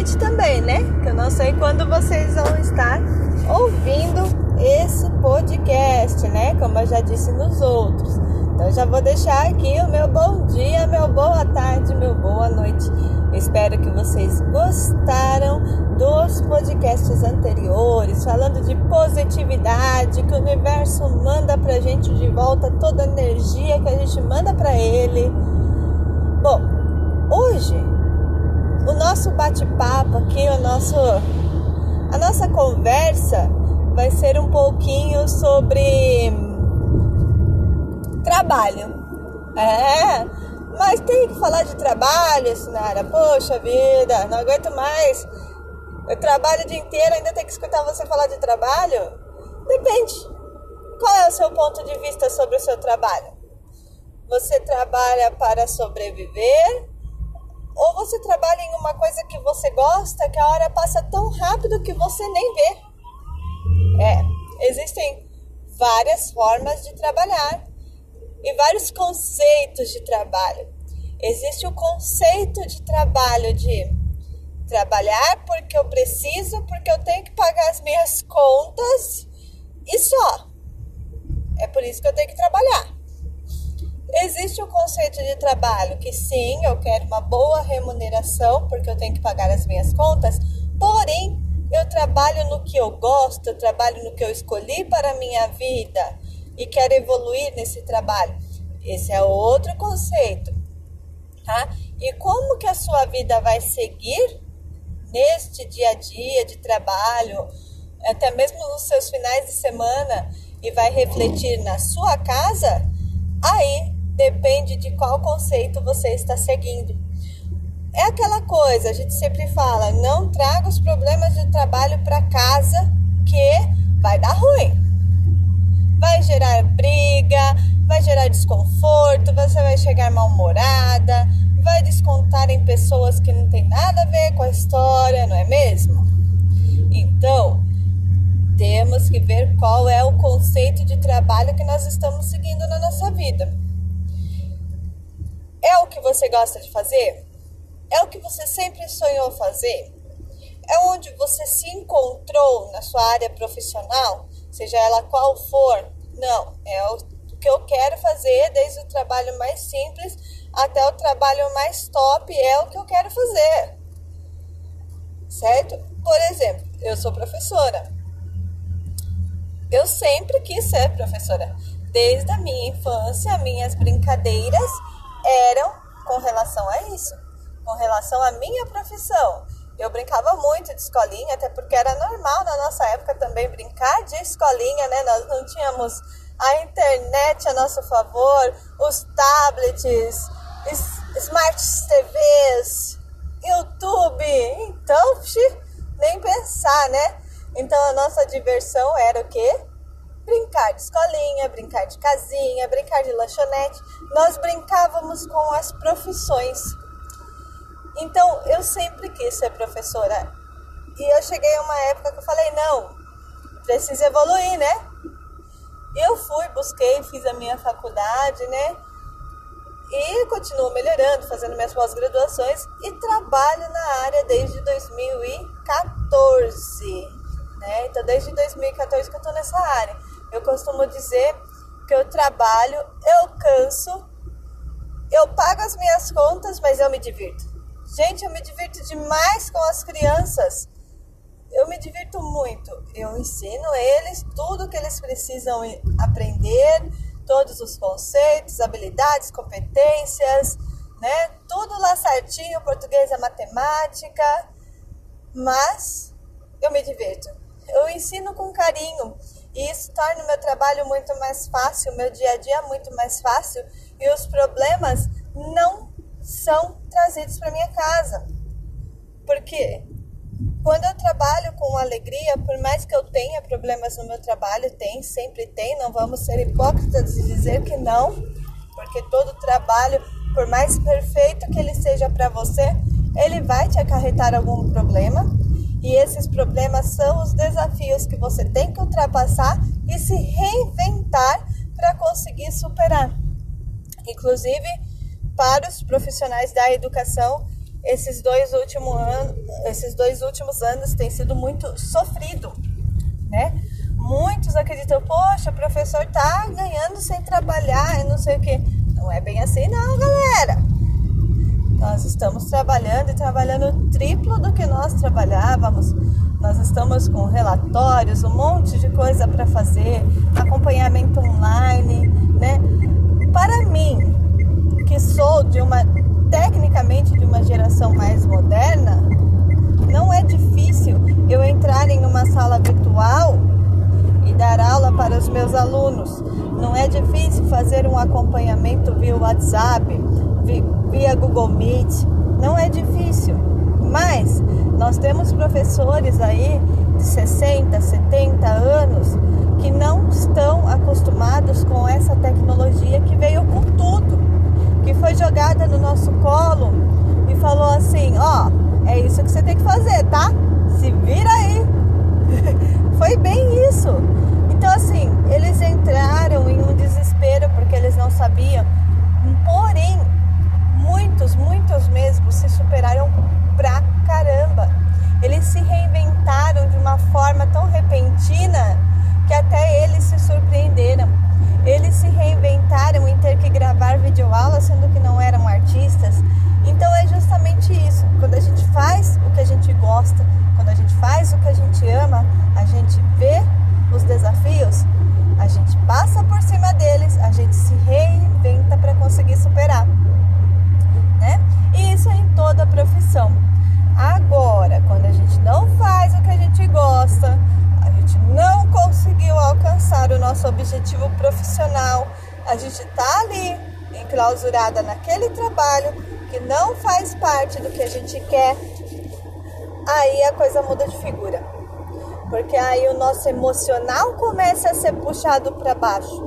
noite também, né? Que eu não sei quando vocês vão estar ouvindo esse podcast, né? Como eu já disse nos outros. Então já vou deixar aqui o meu bom dia, meu boa tarde, meu boa noite. Espero que vocês gostaram dos podcasts anteriores, falando de positividade, que o universo manda pra gente de volta toda a energia que a gente manda para ele. Bom, hoje o nosso bate-papo aqui, o nosso a nossa conversa vai ser um pouquinho sobre trabalho. É, mas tem que falar de trabalho, Sinara. Poxa vida, não aguento mais. Eu trabalho o dia inteiro, ainda tem que escutar você falar de trabalho? Depende. Qual é o seu ponto de vista sobre o seu trabalho? Você trabalha para sobreviver ou você trabalha em uma coisa que você gosta, que a hora passa tão rápido que você nem vê. É, existem várias formas de trabalhar e vários conceitos de trabalho. Existe o conceito de trabalho de trabalhar porque eu preciso, porque eu tenho que pagar as minhas contas e só. É por isso que eu tenho que trabalhar. Existe o conceito de trabalho que sim, eu quero uma boa remuneração porque eu tenho que pagar as minhas contas, porém eu trabalho no que eu gosto, eu trabalho no que eu escolhi para a minha vida e quero evoluir nesse trabalho. Esse é outro conceito, tá? E como que a sua vida vai seguir neste dia a dia de trabalho, até mesmo nos seus finais de semana e vai refletir na sua casa? Aí depende de qual conceito você está seguindo. É aquela coisa, a gente sempre fala, não traga os problemas de trabalho para casa que vai dar ruim. Vai gerar briga, vai gerar desconforto, você vai chegar mal-humorada, vai descontar em pessoas que não tem nada a ver com a história, não é mesmo? Então, temos que ver qual é o conceito de trabalho que nós estamos seguindo na nossa vida. É o que você gosta de fazer? É o que você sempre sonhou fazer? É onde você se encontrou na sua área profissional, seja ela qual for? Não, é o que eu quero fazer, desde o trabalho mais simples até o trabalho mais top, é o que eu quero fazer. Certo? Por exemplo, eu sou professora. Eu sempre quis ser professora. Desde a minha infância, minhas brincadeiras eram com relação a isso, com relação à minha profissão. Eu brincava muito de escolinha, até porque era normal na nossa época também brincar de escolinha, né? Nós não tínhamos a internet a nosso favor, os tablets, smart TVs, YouTube. Então, nem pensar, né? Então a nossa diversão era o quê? Brincar de escolinha, brincar de casinha, brincar de lanchonete. Nós brincávamos com as profissões. Então eu sempre quis ser professora. E eu cheguei a uma época que eu falei: não, preciso evoluir, né? Eu fui, busquei, fiz a minha faculdade, né? E continuo melhorando, fazendo minhas pós-graduações e trabalho na área desde 2014. Né? Então, desde 2014 que eu estou nessa área. Eu costumo dizer que eu trabalho, eu canso, eu pago as minhas contas, mas eu me divirto. Gente, eu me divirto demais com as crianças. Eu me divirto muito. Eu ensino eles tudo que eles precisam aprender, todos os conceitos, habilidades, competências, né? Tudo lá certinho, português, a matemática. Mas eu me divirto. Eu ensino com carinho. E isso torna o meu trabalho muito mais fácil, o meu dia a dia muito mais fácil e os problemas não são trazidos para minha casa. Porque quando eu trabalho com alegria, por mais que eu tenha problemas no meu trabalho, tem, sempre tem, não vamos ser hipócritas e dizer que não, porque todo trabalho, por mais perfeito que ele seja para você, ele vai te acarretar algum problema e esses problemas são os desafios que você tem que ultrapassar e se reinventar para conseguir superar. Inclusive, para os profissionais da educação, esses dois últimos anos, esses dois últimos anos tem sido muito sofrido, né? Muitos acreditam, poxa, o professor tá ganhando sem trabalhar e não sei o que. Não é bem assim não, galera. Nós estamos trabalhando e trabalhando triplo do que nós trabalhávamos. Nós estamos com relatórios, um monte de coisa para fazer, acompanhamento online, né? Para mim, que sou de uma tecnicamente de uma geração mais moderna, não é difícil eu entrar em uma sala virtual e dar aula para os meus alunos. Não é difícil fazer um acompanhamento via WhatsApp, via Google Meet. Não é difícil. Mas nós temos professores aí de 60, 70 anos que não estão acostumados com essa tecnologia que veio com tudo, que foi jogada no nosso colo e falou assim: ó, oh, é isso que você tem que fazer, tá? Se vira aí. foi bem isso. Então, assim, por cima deles, a gente se reinventa para conseguir superar. Né? E isso é em toda profissão. Agora, quando a gente não faz o que a gente gosta, a gente não conseguiu alcançar o nosso objetivo profissional, a gente está ali enclausurada naquele trabalho que não faz parte do que a gente quer, aí a coisa muda de figura. Porque aí o nosso emocional começa a ser puxado para baixo.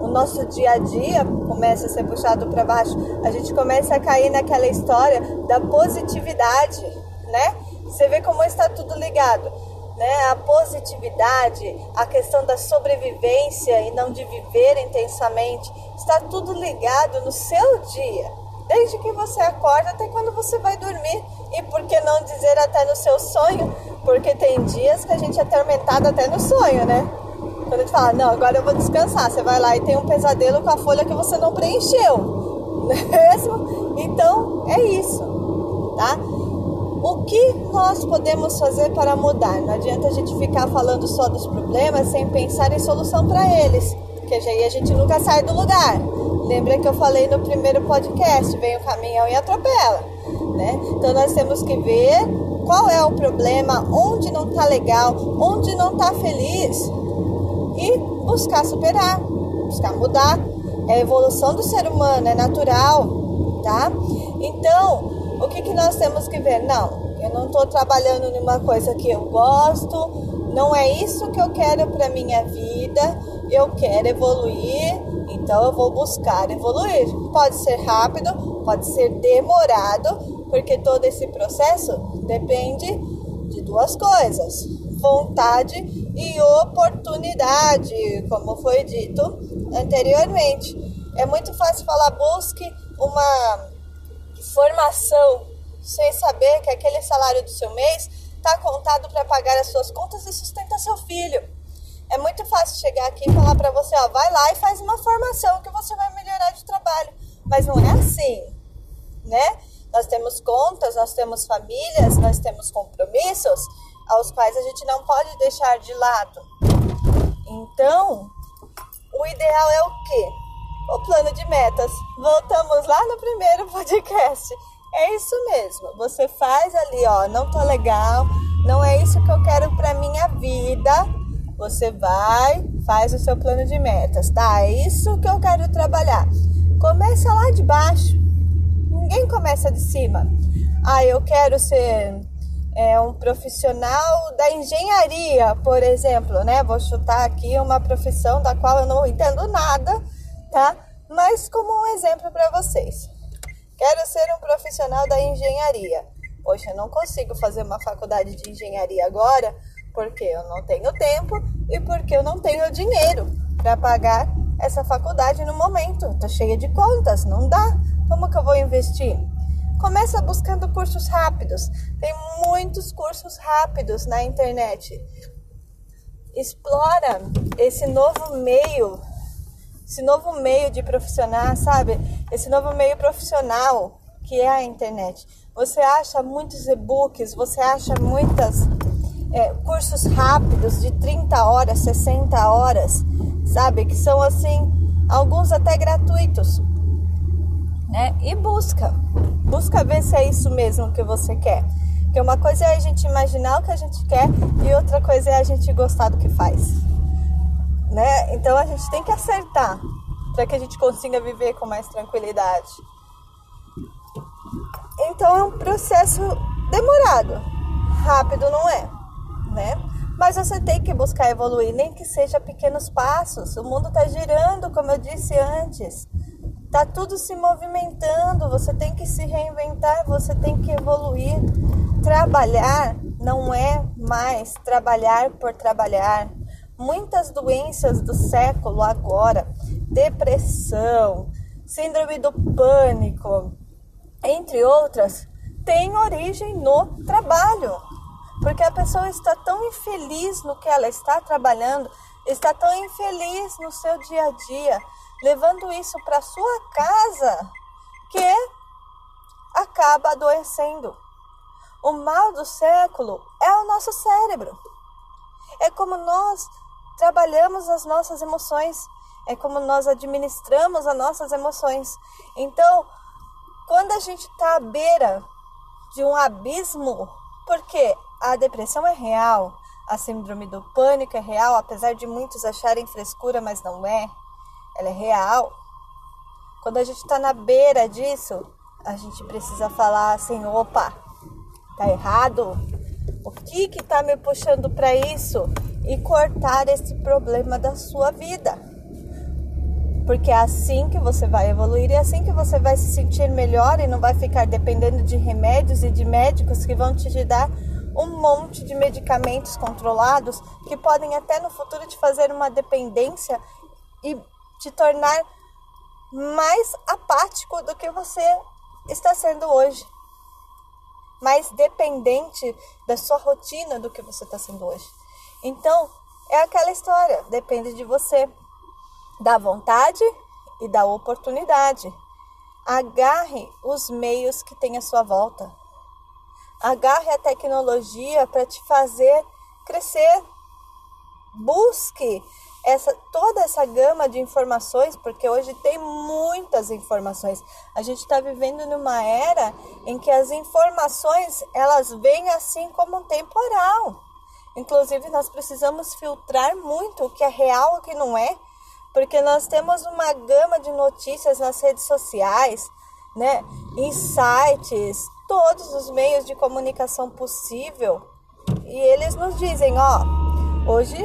O nosso dia a dia começa a ser puxado para baixo. A gente começa a cair naquela história da positividade né? Você vê como está tudo ligado, né? A positividade, a questão da sobrevivência e não de viver intensamente, está tudo ligado no seu dia. Desde que você acorda até quando você vai dormir. E por que não dizer até no seu sonho? Porque tem dias que a gente é atormentado até no sonho, né? Quando a gente fala, não, agora eu vou descansar. Você vai lá e tem um pesadelo com a folha que você não preencheu. É mesmo? Então, é isso, tá? O que nós podemos fazer para mudar? Não adianta a gente ficar falando só dos problemas sem pensar em solução para eles, porque aí a gente nunca sai do lugar. Lembra que eu falei no primeiro podcast, vem o caminhão e atropela, né? Então nós temos que ver qual é o problema, onde não está legal, onde não está feliz e buscar superar, buscar mudar. É a evolução do ser humano, é natural, tá? Então, o que, que nós temos que ver? Não, eu não estou trabalhando numa coisa que eu gosto, não é isso que eu quero para minha vida, eu quero evoluir, então eu vou buscar evoluir. Pode ser rápido, pode ser demorado, porque todo esse processo depende de duas coisas: vontade e oportunidade, como foi dito anteriormente. É muito fácil falar busque uma formação sem saber que aquele salário do seu mês está contado para pagar as suas contas e sustentar seu filho. É muito fácil chegar aqui e falar para você, ó, vai lá e faz uma formação que você vai melhorar de trabalho. Mas não é assim, né? Nós temos contas, nós temos famílias, nós temos compromissos aos quais a gente não pode deixar de lado. Então, o ideal é o quê? o plano de metas. Voltamos lá no primeiro podcast. É isso mesmo. Você faz ali, ó, não tô legal, não é isso que eu quero para minha vida. Você vai, faz o seu plano de metas, tá? É isso que eu quero trabalhar. Começa lá de baixo. Ninguém começa de cima. Ah, eu quero ser é, um profissional da engenharia, por exemplo, né? Vou chutar aqui uma profissão da qual eu não entendo nada tá? Mas como um exemplo para vocês. Quero ser um profissional da engenharia. Poxa, eu não consigo fazer uma faculdade de engenharia agora porque eu não tenho tempo e porque eu não tenho dinheiro para pagar essa faculdade no momento. Tô cheia de contas, não dá. Como que eu vou investir? Começa buscando cursos rápidos. Tem muitos cursos rápidos na internet. Explora esse novo meio, esse novo meio de profissional, sabe? Esse novo meio profissional que é a internet. Você acha muitos e-books, você acha muitas é, cursos rápidos de 30 horas, 60 horas, sabe? Que são assim, alguns até gratuitos. Né? E busca, busca ver se é isso mesmo que você quer. Porque uma coisa é a gente imaginar o que a gente quer e outra coisa é a gente gostar do que faz. Né? Então a gente tem que acertar para que a gente consiga viver com mais tranquilidade. Então é um processo demorado, rápido não é, né? Mas você tem que buscar evoluir, nem que seja pequenos passos. O mundo está girando, como eu disse antes. Tá tudo se movimentando, você tem que se reinventar, você tem que evoluir. Trabalhar não é mais trabalhar por trabalhar. Muitas doenças do século agora, depressão, síndrome do pânico, entre outras, têm origem no trabalho. Porque a pessoa está tão infeliz no que ela está trabalhando, está tão infeliz no seu dia a dia, levando isso para sua casa, que acaba adoecendo. O mal do século é o nosso cérebro. É como nós trabalhamos as nossas emoções, é como nós administramos as nossas emoções. Então, quando a gente está à beira de um abismo, porque a depressão é real, a síndrome do pânico é real, apesar de muitos acharem frescura, mas não é, ela é real. Quando a gente está na beira disso, a gente precisa falar assim: opa, tá errado? O que que tá me puxando para isso? E cortar esse problema da sua vida. Porque é assim que você vai evoluir e é assim que você vai se sentir melhor e não vai ficar dependendo de remédios e de médicos que vão te dar um monte de medicamentos controlados que podem até no futuro te fazer uma dependência e te tornar mais apático do que você está sendo hoje. Mais dependente da sua rotina do que você está sendo hoje. Então, é aquela história, depende de você da vontade e da oportunidade. Agarre os meios que tem à sua volta. Agarre a tecnologia para te fazer crescer. Busque essa toda essa gama de informações, porque hoje tem muitas informações. A gente está vivendo numa era em que as informações elas vêm assim como um temporal. Inclusive nós precisamos filtrar muito o que é real o que não é porque nós temos uma gama de notícias nas redes sociais, né, em sites, todos os meios de comunicação possível, e eles nos dizem, ó, hoje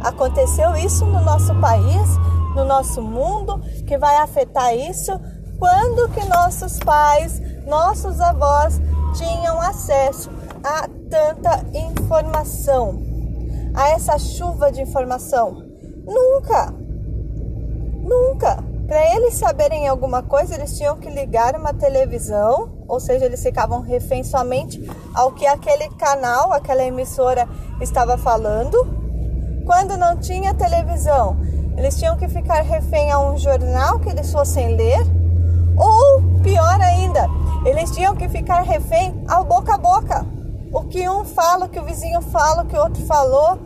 aconteceu isso no nosso país, no nosso mundo, que vai afetar isso, quando que nossos pais, nossos avós tinham acesso a tanta informação, a essa chuva de informação? Nunca! Nunca. Para eles saberem alguma coisa, eles tinham que ligar uma televisão, ou seja, eles ficavam reféns somente ao que aquele canal, aquela emissora estava falando. Quando não tinha televisão, eles tinham que ficar refém a um jornal que eles fossem ler, ou pior ainda, eles tinham que ficar refém ao boca a boca. O que um fala, o que o vizinho fala, o que o outro falou,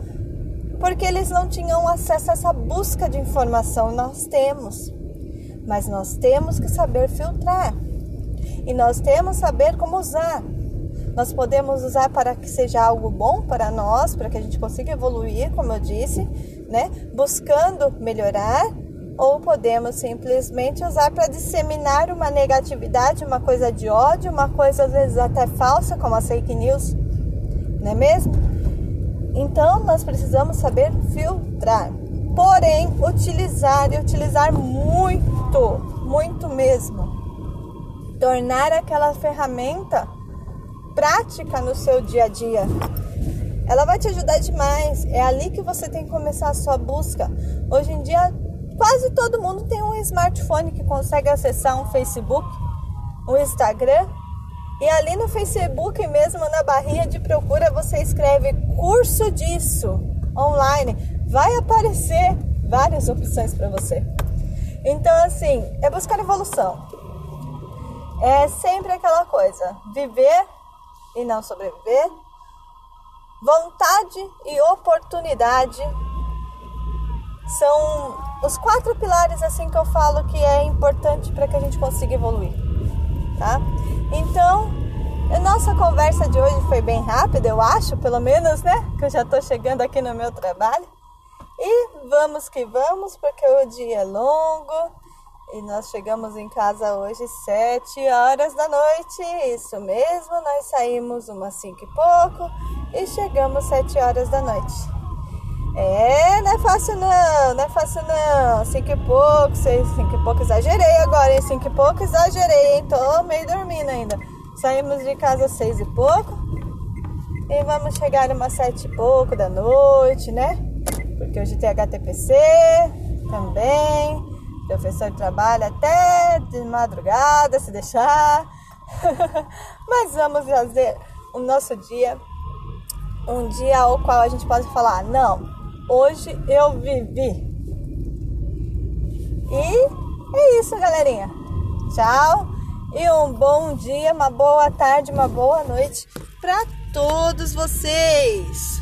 porque eles não tinham acesso a essa busca de informação. Nós temos, mas nós temos que saber filtrar e nós temos que saber como usar. Nós podemos usar para que seja algo bom para nós, para que a gente consiga evoluir, como eu disse, né? Buscando melhorar, ou podemos simplesmente usar para disseminar uma negatividade, uma coisa de ódio, uma coisa às vezes até falsa, como a fake news, não é mesmo? Então nós precisamos saber filtrar, porém utilizar e utilizar muito, muito mesmo. Tornar aquela ferramenta prática no seu dia a dia. Ela vai te ajudar demais. É ali que você tem que começar a sua busca. Hoje em dia, quase todo mundo tem um smartphone que consegue acessar um Facebook, um Instagram, E ali no Facebook mesmo, na barrinha de procura, você escreve curso disso online. Vai aparecer várias opções para você. Então, assim, é buscar evolução. É sempre aquela coisa: viver e não sobreviver. Vontade e oportunidade são os quatro pilares assim que eu falo que é importante para que a gente consiga evoluir, tá? Então, a nossa conversa de hoje foi bem rápida, eu acho, pelo menos, né? Que eu já estou chegando aqui no meu trabalho. E vamos que vamos, porque o dia é longo e nós chegamos em casa hoje sete horas da noite. Isso mesmo, nós saímos umas cinco e pouco e chegamos sete horas da noite. É, não é fácil não, não é fácil não. Cinco e pouco, seis, cinco e pouco, exagerei agora, hein? Cinco e pouco, exagerei, hein? Tô meio dormindo ainda. Saímos de casa seis e pouco e vamos chegar umas sete e pouco da noite, né? Porque hoje tem HTPC também. O professor trabalha até de madrugada, se deixar. Mas vamos fazer o nosso dia um dia ao qual a gente pode falar: não, hoje eu vivi. E é isso, galerinha. Tchau e um bom dia, uma boa tarde, uma boa noite para todos vocês.